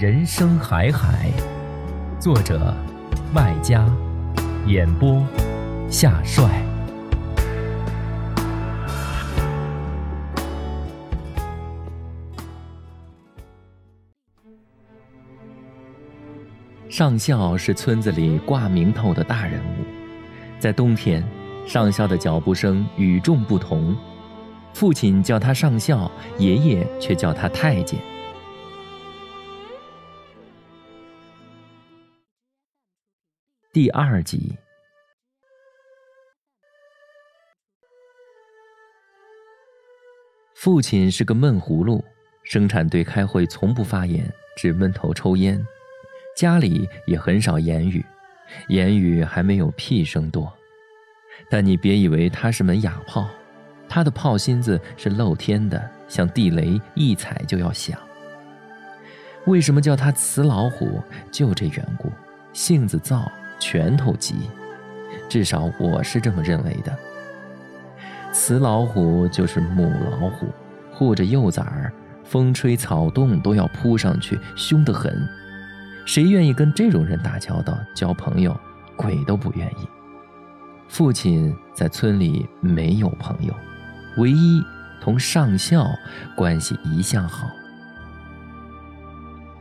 人生海海，作者麦家，演播夏帅。上校是村子里挂名头的大人物，在冬天，上校的脚步声与众不同，父亲叫他上校，爷爷却叫他太监。第二集，父亲是个闷葫芦，生产队开会从不发言，只闷头抽烟。家里也很少言语，言语还没有屁声多。但你别以为他是门哑炮，他的炮芯子是露天的，像地雷，一踩就要响。为什么叫他雌老虎？就这缘故，性子躁。拳头急，至少我是这么认为的。雌老虎就是母老虎，护着幼崽儿，风吹草动都要扑上去，凶得很。谁愿意跟这种人打交道、交朋友？鬼都不愿意。父亲在村里没有朋友，唯一同上校关系一向好。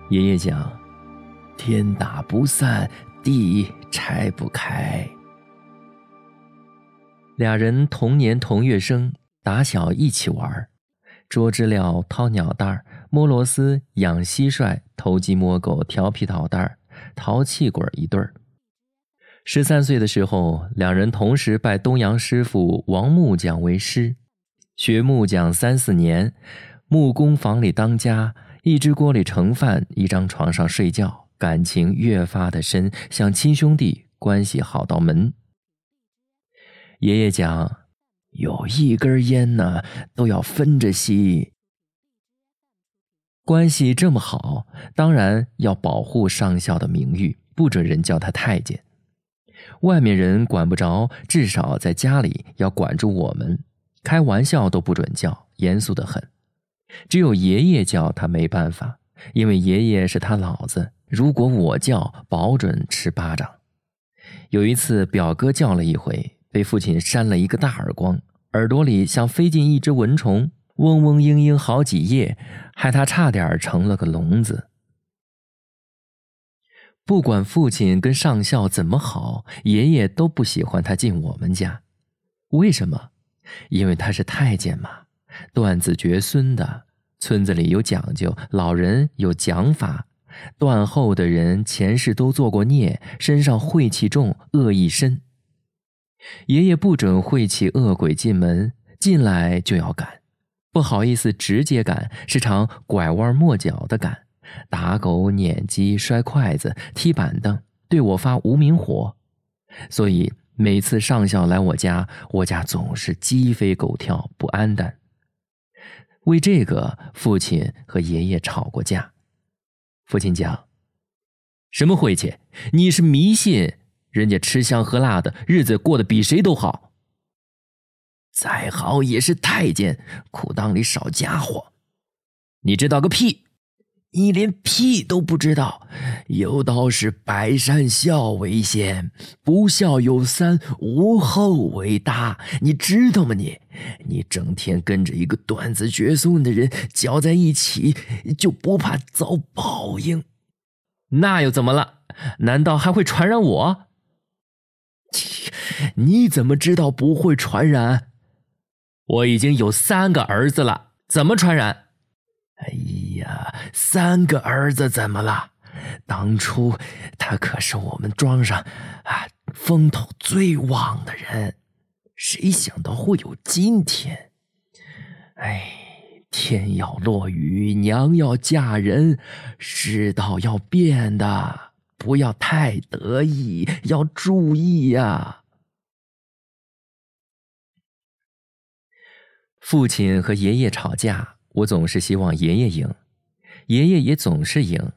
爷爷讲：“天打不散。”地拆不开。俩人同年同月生，打小一起玩，捉知了、掏鸟蛋、摸螺丝、养蟋蟀、偷鸡摸狗、调皮捣蛋、淘气鬼一对儿。十三岁的时候，两人同时拜东阳师傅王木匠为师，学木匠三四年，木工房里当家，一只锅里盛饭，一张床上睡觉。感情越发的深，像亲兄弟，关系好到门。爷爷讲，有一根烟呢，都要分着吸。关系这么好，当然要保护上校的名誉，不准人叫他太监。外面人管不着，至少在家里要管住我们，开玩笑都不准叫，严肃的很。只有爷爷叫他没办法，因为爷爷是他老子。如果我叫，保准吃巴掌。有一次，表哥叫了一回，被父亲扇了一个大耳光，耳朵里像飞进一只蚊虫，嗡嗡嘤嘤好几夜，害他差点成了个聋子。不管父亲跟上校怎么好，爷爷都不喜欢他进我们家。为什么？因为他是太监嘛，断子绝孙的，村子里有讲究，老人有讲法。断后的人前世都做过孽，身上晦气重，恶意深。爷爷不准晦气恶鬼进门，进来就要赶，不好意思直接赶，时常拐弯抹角的赶，打狗、撵鸡、摔筷子、踢板凳，对我发无名火。所以每次上校来我家，我家总是鸡飞狗跳，不安淡。为这个，父亲和爷爷吵过架。父亲讲：“什么晦气？你是迷信，人家吃香喝辣的日子过得比谁都好。再好也是太监，裤裆里少家伙。你知道个屁！你连屁都不知道，有道是百善孝为先，不孝有三，无后为大。你知道吗？你，你整天跟着一个断子绝孙的人搅在一起，就不怕遭报应？那又怎么了？难道还会传染我？切，你怎么知道不会传染？我已经有三个儿子了，怎么传染？哎呀，三个儿子怎么了？当初他可是我们庄上啊风头最旺的人，谁想到会有今天？哎，天要落雨，娘要嫁人，世道要变的，不要太得意，要注意呀。父亲和爷爷吵架。我总是希望爷爷赢，爷爷也总是赢。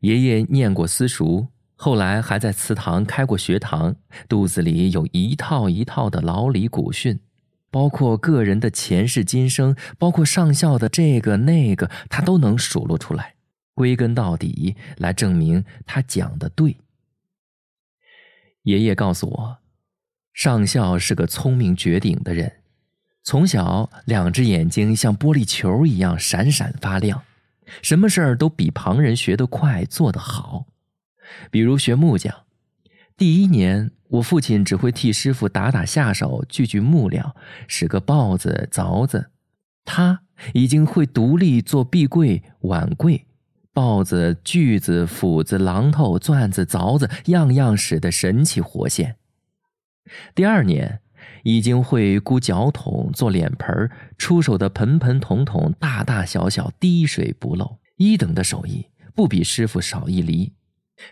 爷爷念过私塾，后来还在祠堂开过学堂，肚子里有一套一套的老李古训，包括个人的前世今生，包括上校的这个那个，他都能数落出来。归根到底，来证明他讲的对。爷爷告诉我，上校是个聪明绝顶的人。从小，两只眼睛像玻璃球一样闪闪发亮，什么事儿都比旁人学得快，做得好。比如学木匠，第一年，我父亲只会替师傅打打下手，锯锯木料，使个刨子、凿子，他已经会独立做壁柜、碗柜，刨子、锯子、斧子、榔头、钻子、凿子，样样使得神气活现。第二年。已经会箍脚桶、做脸盆出手的盆盆桶桶、大大小小，滴水不漏，一等的手艺，不比师傅少一厘。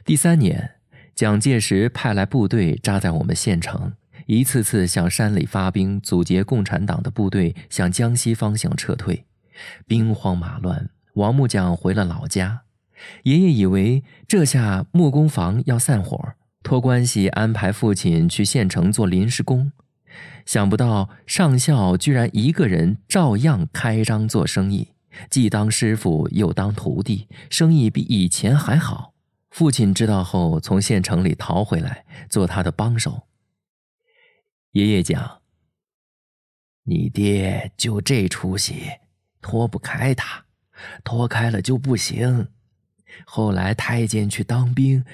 第三年，蒋介石派来部队扎在我们县城，一次次向山里发兵，阻截共产党的部队向江西方向撤退，兵荒马乱。王木匠回了老家，爷爷以为这下木工房要散伙，托关系安排父亲去县城做临时工。想不到上校居然一个人照样开张做生意，既当师傅又当徒弟，生意比以前还好。父亲知道后，从县城里逃回来做他的帮手。爷爷讲：“你爹就这出息，脱不开他，脱开了就不行。后来太监去当兵，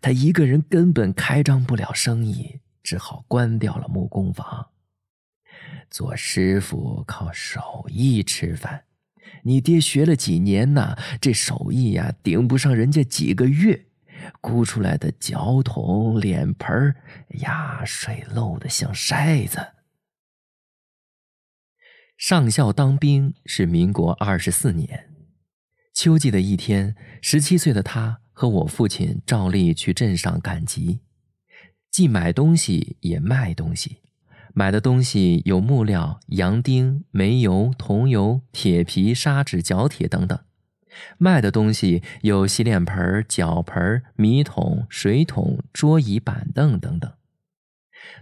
他一个人根本开张不了生意，只好关掉了木工房。”做师傅靠手艺吃饭，你爹学了几年呐？这手艺呀，顶不上人家几个月，箍出来的脚桶、脸盆呀，水漏的像筛子。上校当兵是民国二十四年秋季的一天，十七岁的他和我父亲照例去镇上赶集，既买东西也卖东西。买的东西有木料、洋钉、煤油、桐油、铁皮、砂纸、角铁等等；卖的东西有洗脸盆、脚盆、米桶、水桶、桌椅板凳等等。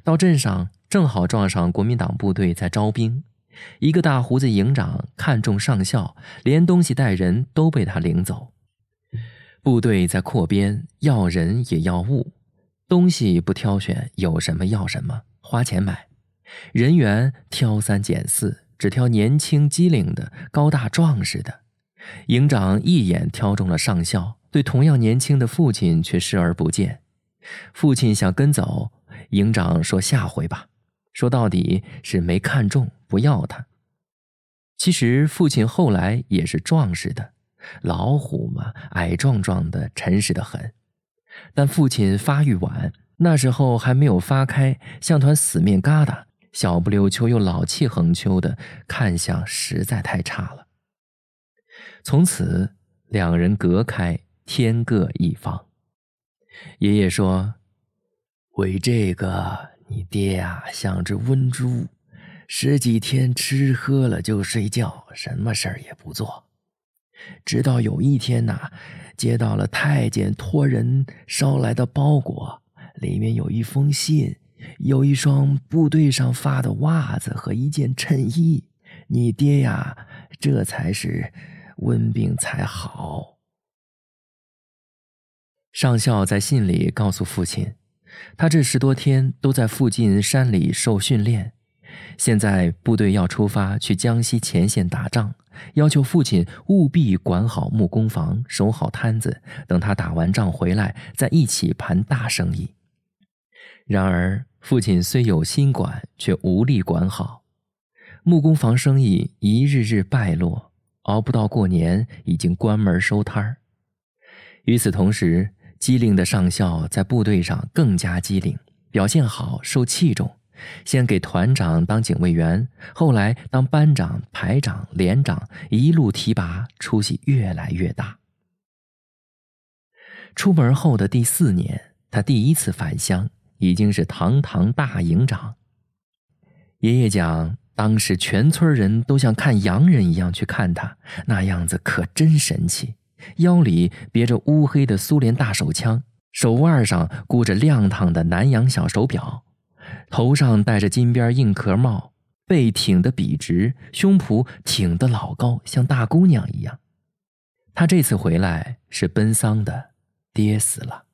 到镇上正好撞上国民党部队在招兵，一个大胡子营长看中上校，连东西带人都被他领走。部队在扩编，要人也要物，东西不挑选，有什么要什么，花钱买。人员挑三拣四，只挑年轻机灵的、高大壮实的。营长一眼挑中了上校，对同样年轻的父亲却视而不见。父亲想跟走，营长说下回吧。说到底是没看中，不要他。其实父亲后来也是壮实的，老虎嘛，矮壮壮的，沉实的很。但父亲发育晚，那时候还没有发开，像团死面疙瘩。小不溜秋又老气横秋的，看相实在太差了。从此两人隔开，天各一方。爷爷说：“为这个，你爹啊像只瘟猪，十几天吃喝了就睡觉，什么事儿也不做。直到有一天呐，接到了太监托人捎来的包裹，里面有一封信。”有一双部队上发的袜子和一件衬衣，你爹呀，这才是温病才好。上校在信里告诉父亲，他这十多天都在附近山里受训练，现在部队要出发去江西前线打仗，要求父亲务必管好木工房，守好摊子，等他打完仗回来再一起盘大生意。然而，父亲虽有心管，却无力管好，木工房生意一日日败落，熬不到过年，已经关门收摊儿。与此同时，机灵的上校在部队上更加机灵，表现好，受器重。先给团长当警卫员，后来当班长、排长、连长，一路提拔，出息越来越大。出门后的第四年，他第一次返乡，已经是堂堂大营长。爷爷讲，当时全村人都像看洋人一样去看他，那样子可真神气。腰里别着乌黑的苏联大手枪，手腕上箍着亮堂的南洋小手表，头上戴着金边硬壳帽，背挺得笔直，胸脯挺得老高，像大姑娘一样。他这次回来是奔丧的，爹死了。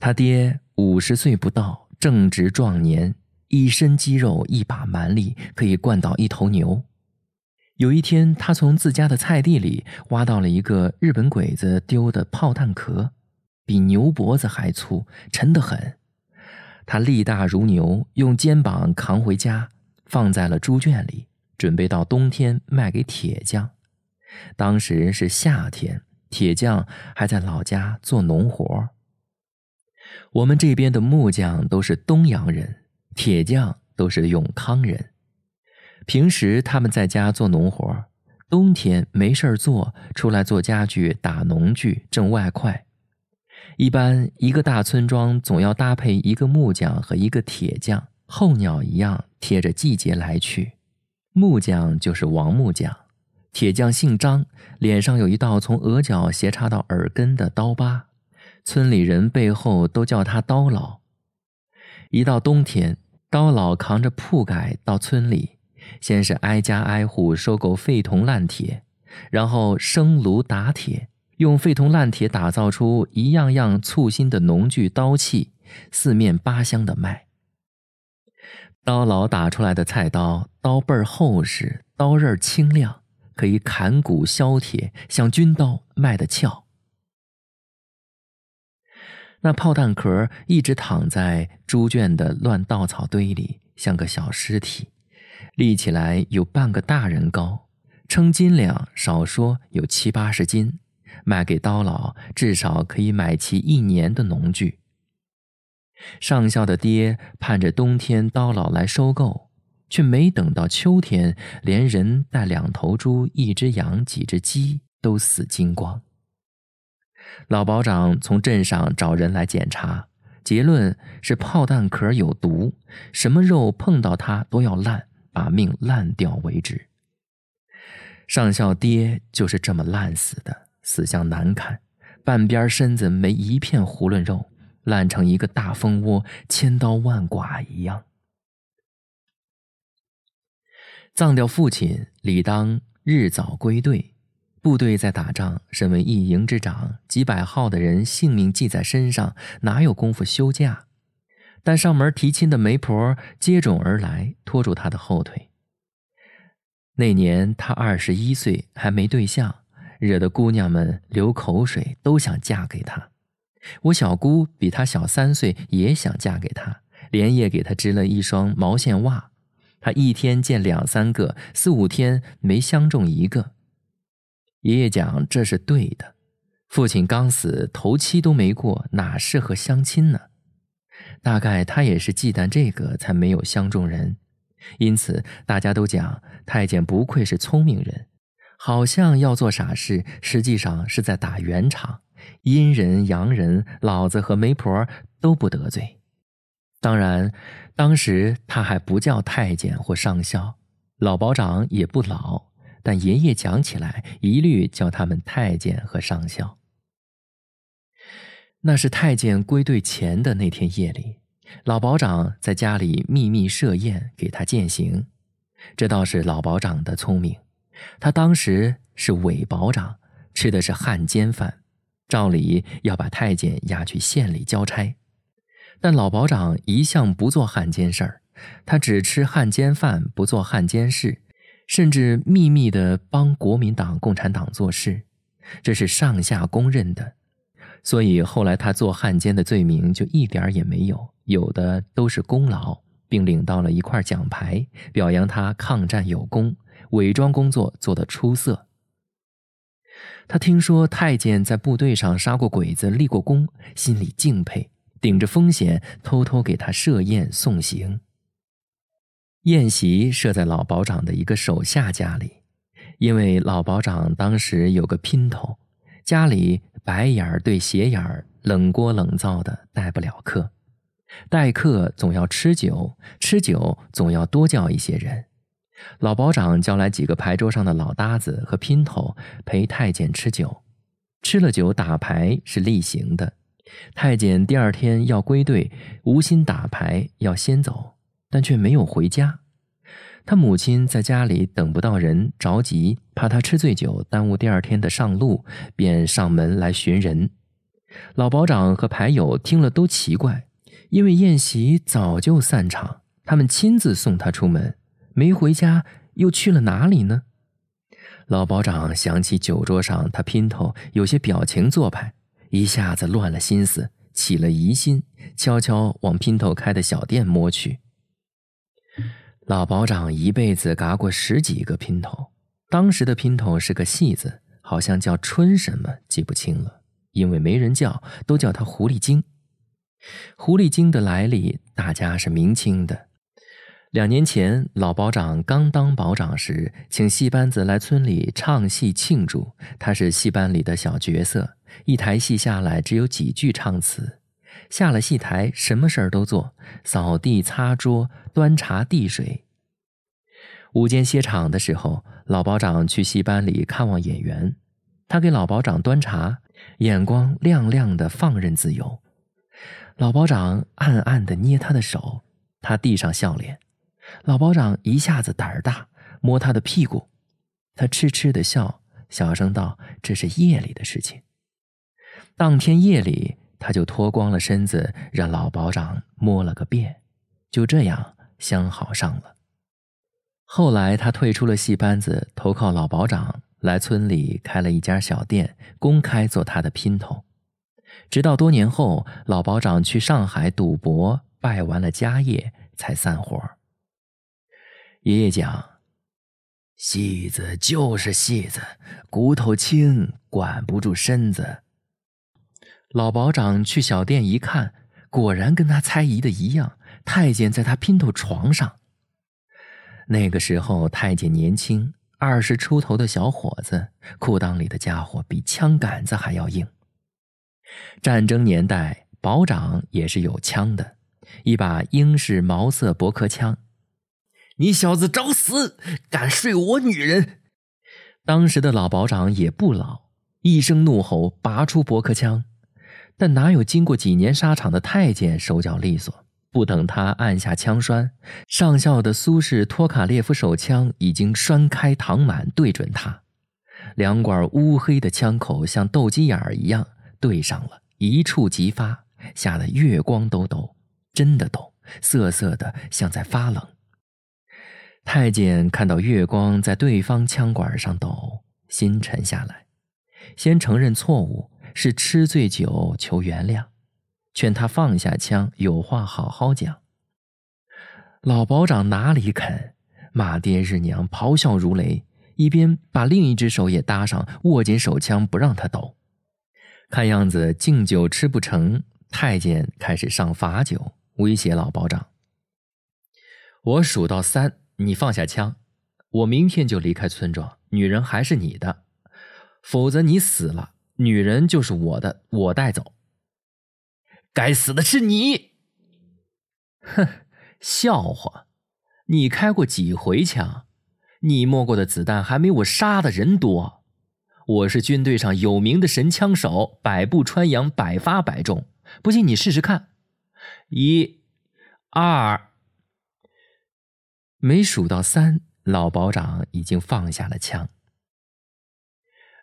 他爹五十岁不到，正值壮年，一身肌肉，一把蛮力，可以灌倒一头牛。有一天，他从自家的菜地里挖到了一个日本鬼子丢的炮弹壳，比牛脖子还粗，沉得很。他力大如牛，用肩膀扛回家，放在了猪圈里，准备到冬天卖给铁匠。当时是夏天，铁匠还在老家做农活。我们这边的木匠都是东洋人，铁匠都是永康人。平时他们在家做农活，冬天没事儿做，出来做家具、打农具挣外快。一般一个大村庄总要搭配一个木匠和一个铁匠，候鸟一样贴着季节来去。木匠就是王木匠，铁匠姓张，脸上有一道从额角斜插到耳根的刀疤，村里人背后都叫他刀老。一到冬天，刀老扛着铺盖到村里。先是挨家挨户收购废铜烂铁，然后生炉打铁，用废铜烂铁打造出一样样簇新的农具刀器，四面八乡的卖。刀老打出来的菜刀，刀背厚实，刀刃清亮，可以砍骨削铁，像军刀，卖得俏。那炮弹壳一直躺在猪圈的乱稻草堆里，像个小尸体。立起来有半个大人高，称斤两，少说有七八十斤，卖给刀老至少可以买齐一年的农具。上校的爹盼着冬天刀老来收购，却没等到秋天，连人带两头猪、一只羊、几只鸡都死精光。老保长从镇上找人来检查，结论是炮弹壳有毒，什么肉碰到它都要烂。把命烂掉为止。上校爹就是这么烂死的，死相难看，半边身子没一片囫囵肉，烂成一个大蜂窝，千刀万剐一样。葬掉父亲，理当日早归队。部队在打仗，身为一营之长，几百号的人性命系在身上，哪有功夫休假？但上门提亲的媒婆接踵而来，拖住他的后腿。那年他二十一岁，还没对象，惹得姑娘们流口水，都想嫁给他。我小姑比他小三岁，也想嫁给他，连夜给他织了一双毛线袜。他一天见两三个，四五天没相中一个。爷爷讲这是对的，父亲刚死，头七都没过，哪适合相亲呢？大概他也是忌惮这个，才没有相中人。因此，大家都讲太监不愧是聪明人，好像要做傻事，实际上是在打圆场。阴人阳人，老子和媒婆都不得罪。当然，当时他还不叫太监或上校，老保长也不老，但爷爷讲起来，一律叫他们太监和上校。那是太监归队前的那天夜里，老保长在家里秘密设宴给他饯行，这倒是老保长的聪明。他当时是伪保长，吃的是汉奸饭，照理要把太监押去县里交差，但老保长一向不做汉奸事儿，他只吃汉奸饭，不做汉奸事，甚至秘密的帮国民党、共产党做事，这是上下公认的。所以后来他做汉奸的罪名就一点也没有，有的都是功劳，并领到了一块奖牌，表扬他抗战有功，伪装工作做得出色。他听说太监在部队上杀过鬼子、立过功，心里敬佩，顶着风险偷偷给他设宴送行。宴席设在老保长的一个手下家里，因为老保长当时有个姘头，家里白眼儿对斜眼儿，冷锅冷灶的待不了客，待客总要吃酒，吃酒总要多叫一些人。老保长叫来几个牌桌上的老搭子和姘头陪太监吃酒，吃了酒打牌是例行的。太监第二天要归队，无心打牌，要先走，但却没有回家。他母亲在家里等不到人，着急，怕他吃醉酒耽误第二天的上路，便上门来寻人。老保长和牌友听了都奇怪，因为宴席早就散场，他们亲自送他出门。没回家，又去了哪里呢？老保长想起酒桌上他姘头有些表情做派，一下子乱了心思，起了疑心，悄悄往姘头开的小店摸去。老保长一辈子嘎过十几个姘头，当时的姘头是个戏子，好像叫春什么，记不清了，因为没人叫，都叫他狐狸精。狐狸精的来历，大家是明清的。两年前，老保长刚当保长时，请戏班子来村里唱戏庆祝。他是戏班里的小角色，一台戏下来只有几句唱词。下了戏台，什么事儿都做，扫地、擦桌、端茶递水。午间歇场的时候，老保长去戏班里看望演员，他给老保长端茶，眼光亮亮的，放任自由。老保长暗暗的捏他的手，他递上笑脸。老保长一下子胆儿大，摸他的屁股，他痴痴的笑，小声道：“这是夜里的事情。”当天夜里，他就脱光了身子，让老保长摸了个遍，就这样相好上了。后来他退出了戏班子，投靠老保长，来村里开了一家小店，公开做他的姘头。直到多年后，老保长去上海赌博，败完了家业，才散伙。爷爷讲：“戏子就是戏子，骨头轻，管不住身子。”老保长去小店一看，果然跟他猜疑的一样，太监在他姘头床上。那个时候，太监年轻，二十出头的小伙子，裤裆里的家伙比枪杆子还要硬。战争年代，保长也是有枪的，一把英式毛瑟驳壳枪。你小子找死！敢睡我女人！当时的老保长也不老，一声怒吼，拔出驳壳枪。但哪有经过几年沙场的太监手脚利索？不等他按下枪栓，上校的苏式托卡列夫手枪已经栓开膛满，对准他。两管乌黑的枪口像斗鸡眼儿一样对上了，一触即发，吓得月光都抖，真的抖，瑟瑟的像在发冷。太监看到月光在对方枪管上抖，心沉下来，先承认错误，是吃醉酒求原谅，劝他放下枪，有话好好讲。老保长哪里肯，骂爹日娘，咆哮如雷，一边把另一只手也搭上，握紧手枪不让他抖。看样子敬酒吃不成，太监开始上罚酒，威胁老保长：“我数到三。”你放下枪，我明天就离开村庄。女人还是你的，否则你死了，女人就是我的，我带走。该死的是你！哼，笑话！你开过几回枪？你摸过的子弹还没我杀的人多。我是军队上有名的神枪手，百步穿杨，百发百中。不信你试试看。一，二。没数到三，老保长已经放下了枪。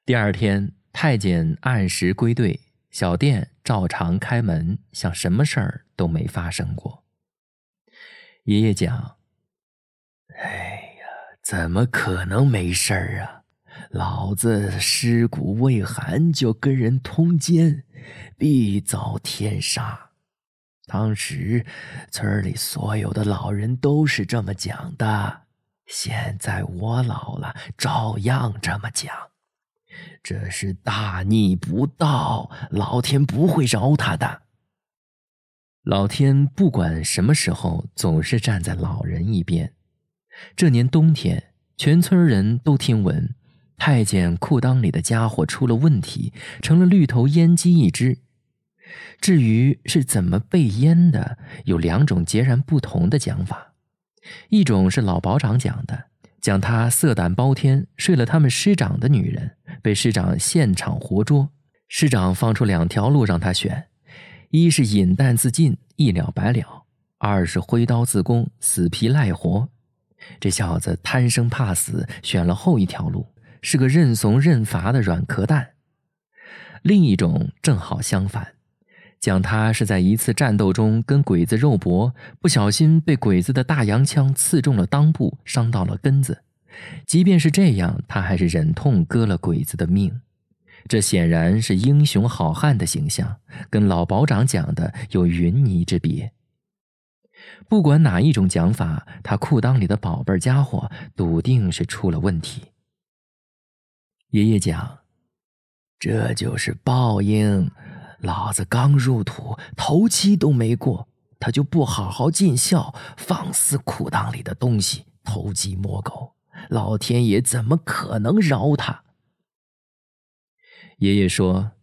第二天，太。监按时归队，小店照常开门，像什么事儿都没发生过。爷爷讲：“哎呀，怎么可能没事儿啊？老子尸骨未寒就跟人通奸，必遭天杀。当时村里所有的老人都是这么讲的，现在我老了，照样这么讲。这是大逆不道，老天不会饶他的。”老天不管什么时候，总是站在老人一边。这年冬天，全村人都听闻太监裤裆里的家伙出了问题，成了绿头阉鸡一只。至于是怎么被阉的，有两种截然不同的讲法。一种是老保长讲的，讲他色胆包天，睡了他们师长的女人，被师长现场活捉。师长放出两条路让他选。一是饮弹自尽，一了百了；二是挥刀自宫，死皮赖活。这小子贪生怕死，选了后一条路，是个认怂认罚的软壳蛋。另一种正好相反，讲他是在一次战斗中跟鬼子肉搏，不小心被鬼子的大洋枪刺中了裆部，伤到了根子。即便是这样，他还是忍痛割了鬼子的命。这显然是英雄好汉的形象，跟老保长讲的有云泥之别。不管哪一种讲法，他裤裆里的宝贝家伙笃定是出了问题。爷爷讲，这就是报应。老子刚入土，头七都没过，他就不好好尽孝，放肆裤裆里的东西，偷鸡摸狗，老天爷怎么可能饶他？爷爷说：“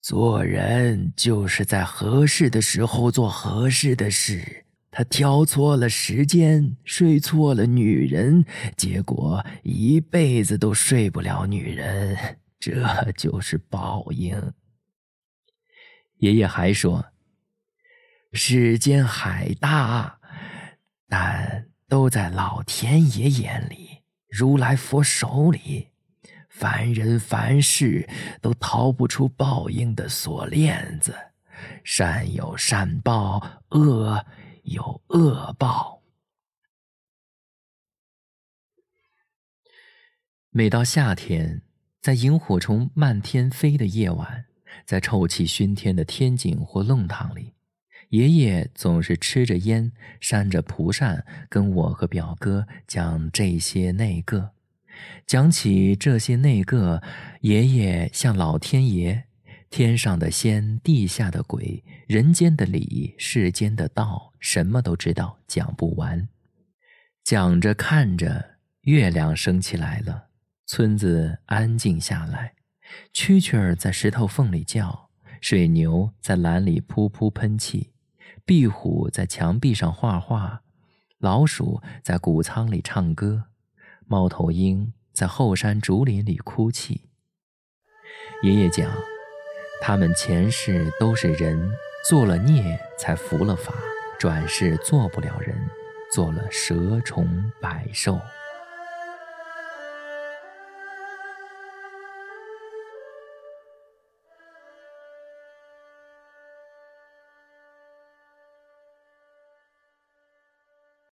做人就是在合适的时候做合适的事。他挑错了时间，睡错了女人，结果一辈子都睡不了女人，这就是报应。”爷爷还说：“世间海大，但都在老天爷眼里，如来佛手里。”凡人凡事都逃不出报应的锁链子，善有善报，恶有恶报。每到夏天，在萤火虫漫天飞的夜晚，在臭气熏天的天井或弄堂里，爷爷总是吃着烟，扇着蒲扇，跟我和表哥讲这些那个。讲起这些那个，爷爷像老天爷，天上的仙，地下的鬼，人间的理，世间的道，什么都知道，讲不完。讲着看着，月亮升起来了，村子安静下来，蛐蛐儿在石头缝里叫，水牛在篮里噗噗喷气，壁虎在墙壁上画画，老鼠在谷仓里唱歌。猫头鹰在后山竹林里哭泣。爷爷讲，他们前世都是人，做了孽才服了法，转世做不了人，做了蛇虫百兽。